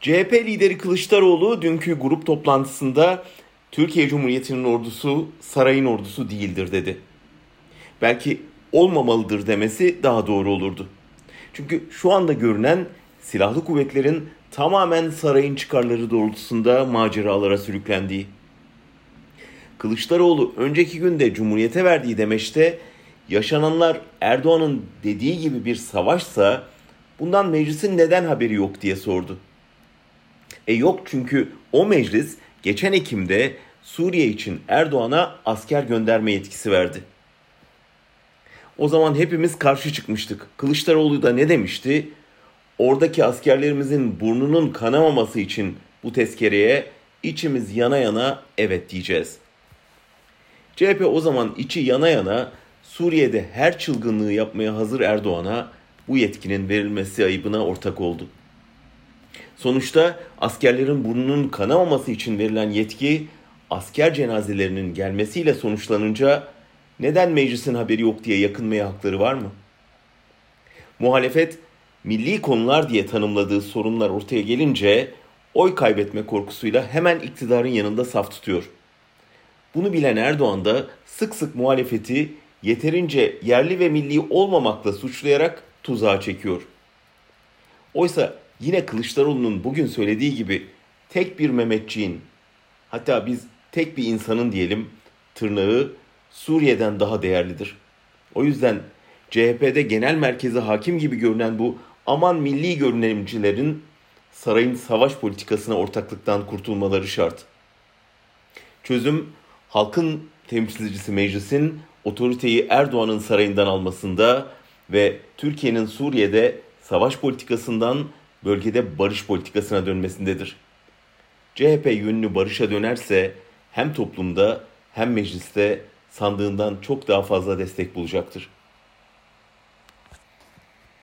CHP lideri Kılıçdaroğlu dünkü grup toplantısında Türkiye Cumhuriyeti'nin ordusu sarayın ordusu değildir dedi. Belki olmamalıdır demesi daha doğru olurdu. Çünkü şu anda görünen silahlı kuvvetlerin tamamen sarayın çıkarları doğrultusunda maceralara sürüklendiği. Kılıçdaroğlu önceki günde Cumhuriyete verdiği demeçte yaşananlar Erdoğan'ın dediği gibi bir savaşsa bundan meclisin neden haberi yok diye sordu. E yok çünkü o meclis geçen Ekim'de Suriye için Erdoğan'a asker gönderme yetkisi verdi. O zaman hepimiz karşı çıkmıştık. Kılıçdaroğlu da ne demişti? Oradaki askerlerimizin burnunun kanamaması için bu tezkereye içimiz yana yana evet diyeceğiz. CHP o zaman içi yana yana Suriye'de her çılgınlığı yapmaya hazır Erdoğan'a bu yetkinin verilmesi ayıbına ortak oldu. Sonuçta askerlerin burnunun kanamaması için verilen yetki asker cenazelerinin gelmesiyle sonuçlanınca neden meclisin haberi yok diye yakınmaya hakları var mı? Muhalefet milli konular diye tanımladığı sorunlar ortaya gelince oy kaybetme korkusuyla hemen iktidarın yanında saf tutuyor. Bunu bilen Erdoğan da sık sık muhalefeti yeterince yerli ve milli olmamakla suçlayarak tuzağa çekiyor. Oysa yine Kılıçdaroğlu'nun bugün söylediği gibi tek bir Mehmetçiğin hatta biz tek bir insanın diyelim tırnağı Suriye'den daha değerlidir. O yüzden CHP'de genel merkeze hakim gibi görünen bu aman milli görünümcülerin sarayın savaş politikasına ortaklıktan kurtulmaları şart. Çözüm halkın temsilcisi meclisin otoriteyi Erdoğan'ın sarayından almasında ve Türkiye'nin Suriye'de savaş politikasından bölgede barış politikasına dönmesindedir. CHP yönünü barışa dönerse hem toplumda hem mecliste sandığından çok daha fazla destek bulacaktır.